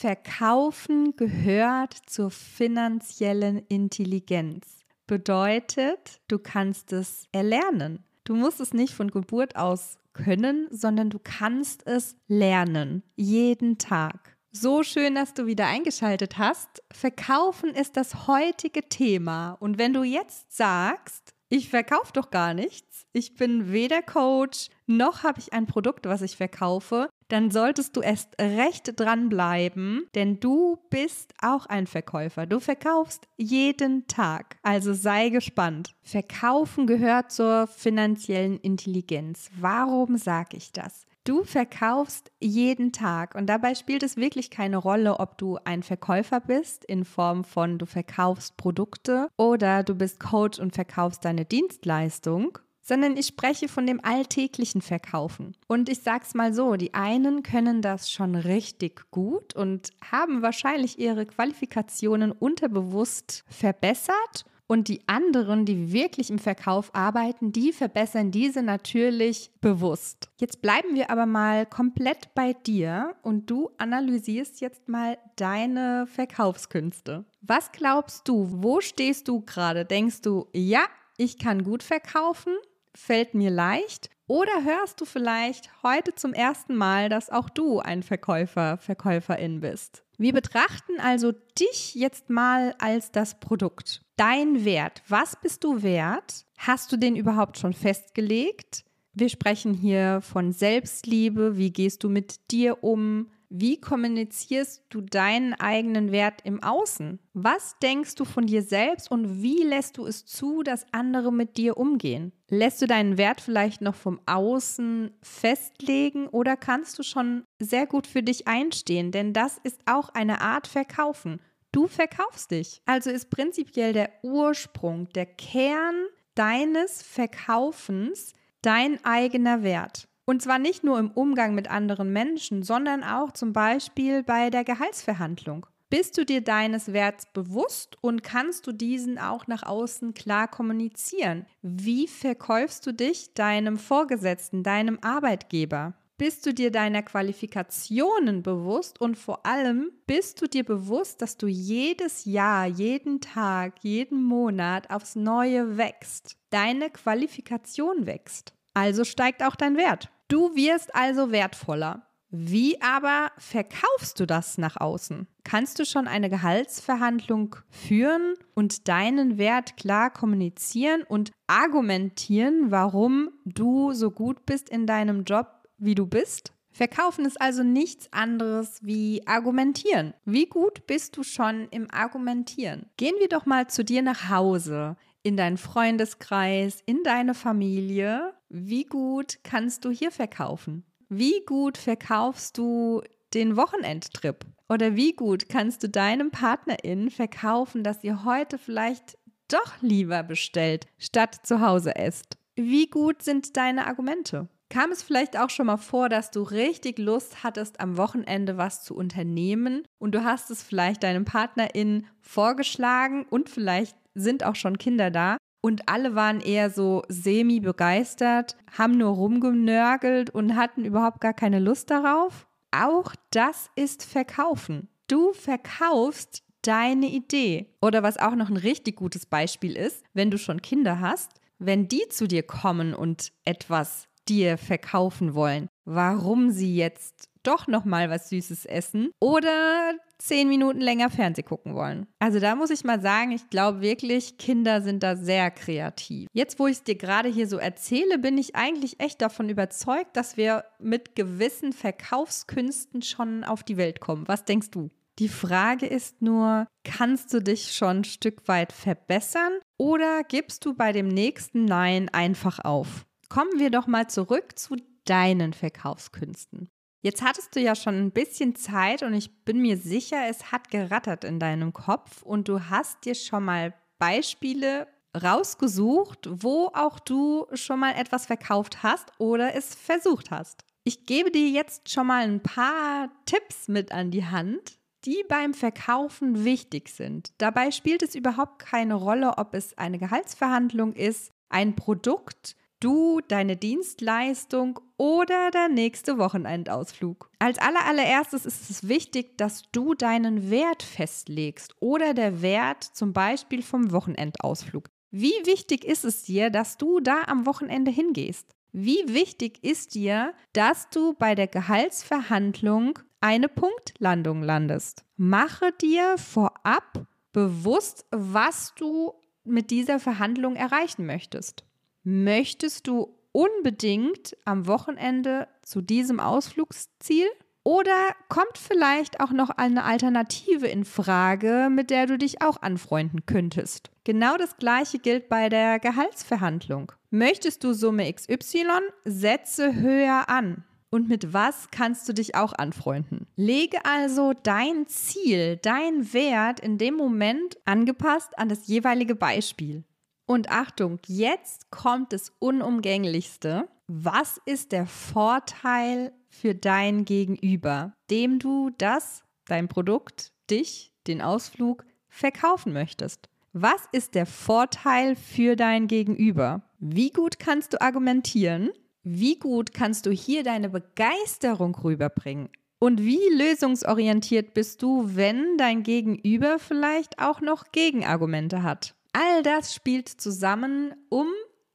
Verkaufen gehört zur finanziellen Intelligenz. Bedeutet, du kannst es erlernen. Du musst es nicht von Geburt aus können, sondern du kannst es lernen. Jeden Tag. So schön, dass du wieder eingeschaltet hast. Verkaufen ist das heutige Thema. Und wenn du jetzt sagst, ich verkaufe doch gar nichts, ich bin weder Coach, noch habe ich ein Produkt, was ich verkaufe, dann solltest du erst recht dranbleiben, denn du bist auch ein Verkäufer. Du verkaufst jeden Tag. Also sei gespannt. Verkaufen gehört zur finanziellen Intelligenz. Warum sage ich das? Du verkaufst jeden Tag und dabei spielt es wirklich keine Rolle, ob du ein Verkäufer bist in Form von du verkaufst Produkte oder du bist Coach und verkaufst deine Dienstleistung sondern ich spreche von dem alltäglichen Verkaufen. Und ich sag's mal so, die einen können das schon richtig gut und haben wahrscheinlich ihre Qualifikationen unterbewusst verbessert und die anderen, die wirklich im Verkauf arbeiten, die verbessern diese natürlich bewusst. Jetzt bleiben wir aber mal komplett bei dir und du analysierst jetzt mal deine Verkaufskünste. Was glaubst du, wo stehst du gerade? Denkst du, ja, ich kann gut verkaufen? Fällt mir leicht? Oder hörst du vielleicht heute zum ersten Mal, dass auch du ein Verkäufer, Verkäuferin bist? Wir betrachten also dich jetzt mal als das Produkt. Dein Wert. Was bist du wert? Hast du den überhaupt schon festgelegt? Wir sprechen hier von Selbstliebe. Wie gehst du mit dir um? Wie kommunizierst du deinen eigenen Wert im Außen? Was denkst du von dir selbst und wie lässt du es zu, dass andere mit dir umgehen? Lässt du deinen Wert vielleicht noch vom Außen festlegen oder kannst du schon sehr gut für dich einstehen? Denn das ist auch eine Art Verkaufen. Du verkaufst dich. Also ist prinzipiell der Ursprung, der Kern deines Verkaufens dein eigener Wert. Und zwar nicht nur im Umgang mit anderen Menschen, sondern auch zum Beispiel bei der Gehaltsverhandlung. Bist du dir deines Werts bewusst und kannst du diesen auch nach außen klar kommunizieren? Wie verkaufst du dich deinem Vorgesetzten, deinem Arbeitgeber? Bist du dir deiner Qualifikationen bewusst und vor allem bist du dir bewusst, dass du jedes Jahr, jeden Tag, jeden Monat aufs Neue wächst? Deine Qualifikation wächst. Also steigt auch dein Wert. Du wirst also wertvoller. Wie aber verkaufst du das nach außen? Kannst du schon eine Gehaltsverhandlung führen und deinen Wert klar kommunizieren und argumentieren, warum du so gut bist in deinem Job, wie du bist? Verkaufen ist also nichts anderes wie argumentieren. Wie gut bist du schon im Argumentieren? Gehen wir doch mal zu dir nach Hause in deinen Freundeskreis, in deine Familie. Wie gut kannst du hier verkaufen? Wie gut verkaufst du den Wochenendtrip? Oder wie gut kannst du deinem Partnerin verkaufen, dass ihr heute vielleicht doch lieber bestellt, statt zu Hause esst? Wie gut sind deine Argumente? Kam es vielleicht auch schon mal vor, dass du richtig Lust hattest, am Wochenende was zu unternehmen und du hast es vielleicht deinem Partnerin vorgeschlagen und vielleicht sind auch schon Kinder da. Und alle waren eher so semi begeistert, haben nur rumgenörgelt und hatten überhaupt gar keine Lust darauf. Auch das ist Verkaufen. Du verkaufst deine Idee. Oder was auch noch ein richtig gutes Beispiel ist, wenn du schon Kinder hast, wenn die zu dir kommen und etwas dir verkaufen wollen, warum sie jetzt doch noch mal was Süßes essen oder zehn Minuten länger Fernseh gucken wollen. Also da muss ich mal sagen, ich glaube wirklich, Kinder sind da sehr kreativ. Jetzt, wo ich es dir gerade hier so erzähle, bin ich eigentlich echt davon überzeugt, dass wir mit gewissen Verkaufskünsten schon auf die Welt kommen. Was denkst du? Die Frage ist nur, kannst du dich schon ein Stück weit verbessern oder gibst du bei dem nächsten Nein einfach auf? Kommen wir doch mal zurück zu deinen Verkaufskünsten. Jetzt hattest du ja schon ein bisschen Zeit und ich bin mir sicher, es hat gerattert in deinem Kopf und du hast dir schon mal Beispiele rausgesucht, wo auch du schon mal etwas verkauft hast oder es versucht hast. Ich gebe dir jetzt schon mal ein paar Tipps mit an die Hand, die beim Verkaufen wichtig sind. Dabei spielt es überhaupt keine Rolle, ob es eine Gehaltsverhandlung ist, ein Produkt, du, deine Dienstleistung oder der nächste Wochenendausflug. Als allererstes ist es wichtig, dass du deinen Wert festlegst oder der Wert zum Beispiel vom Wochenendausflug. Wie wichtig ist es dir, dass du da am Wochenende hingehst? Wie wichtig ist dir, dass du bei der Gehaltsverhandlung eine Punktlandung landest? Mache dir vorab bewusst, was du mit dieser Verhandlung erreichen möchtest. Möchtest du unbedingt am Wochenende zu diesem Ausflugsziel? Oder kommt vielleicht auch noch eine Alternative in Frage, mit der du dich auch anfreunden könntest? Genau das gleiche gilt bei der Gehaltsverhandlung. Möchtest du Summe XY, setze höher an. Und mit was kannst du dich auch anfreunden? Lege also dein Ziel, dein Wert in dem Moment angepasst an das jeweilige Beispiel. Und Achtung, jetzt kommt das Unumgänglichste. Was ist der Vorteil für dein Gegenüber, dem du das, dein Produkt, dich, den Ausflug verkaufen möchtest? Was ist der Vorteil für dein Gegenüber? Wie gut kannst du argumentieren? Wie gut kannst du hier deine Begeisterung rüberbringen? Und wie lösungsorientiert bist du, wenn dein Gegenüber vielleicht auch noch Gegenargumente hat? All das spielt zusammen, um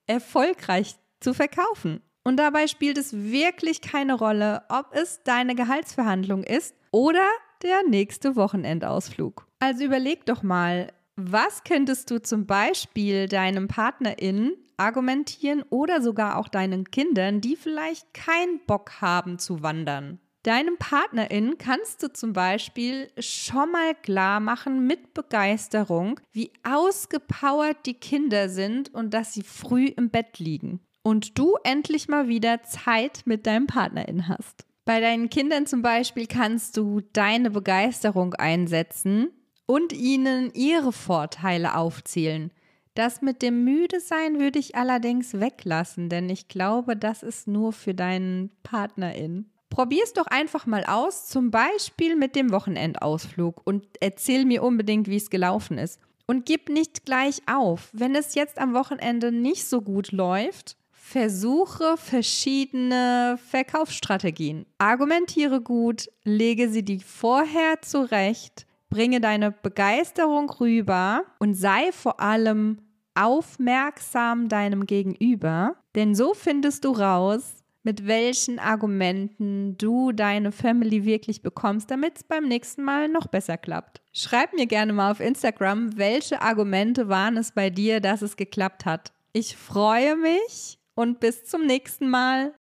erfolgreich zu verkaufen. Und dabei spielt es wirklich keine Rolle, ob es deine Gehaltsverhandlung ist oder der nächste Wochenendausflug. Also überleg doch mal, was könntest du zum Beispiel deinem PartnerInnen argumentieren oder sogar auch deinen Kindern, die vielleicht keinen Bock haben zu wandern? Deinem PartnerIn kannst du zum Beispiel schon mal klar machen mit Begeisterung, wie ausgepowert die Kinder sind und dass sie früh im Bett liegen und du endlich mal wieder Zeit mit deinem Partnerin hast. Bei deinen Kindern zum Beispiel kannst du deine Begeisterung einsetzen und ihnen ihre Vorteile aufzählen. Das mit dem Müdesein würde ich allerdings weglassen, denn ich glaube, das ist nur für deinen Partnerin. Probier es doch einfach mal aus, zum Beispiel mit dem Wochenendausflug und erzähl mir unbedingt, wie es gelaufen ist. Und gib nicht gleich auf. Wenn es jetzt am Wochenende nicht so gut läuft, Versuche verschiedene Verkaufsstrategien. Argumentiere gut, lege sie dir vorher zurecht, bringe deine Begeisterung rüber und sei vor allem aufmerksam deinem Gegenüber, denn so findest du raus, mit welchen Argumenten du deine Family wirklich bekommst, damit es beim nächsten Mal noch besser klappt. Schreib mir gerne mal auf Instagram, welche Argumente waren es bei dir, dass es geklappt hat. Ich freue mich und bis zum nächsten Mal.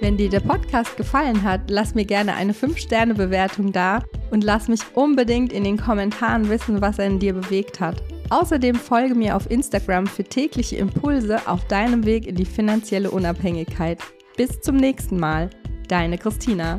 Wenn dir der Podcast gefallen hat, lass mir gerne eine 5-Sterne-Bewertung da und lass mich unbedingt in den Kommentaren wissen, was er in dir bewegt hat. Außerdem folge mir auf Instagram für tägliche Impulse auf deinem Weg in die finanzielle Unabhängigkeit. Bis zum nächsten Mal, deine Christina.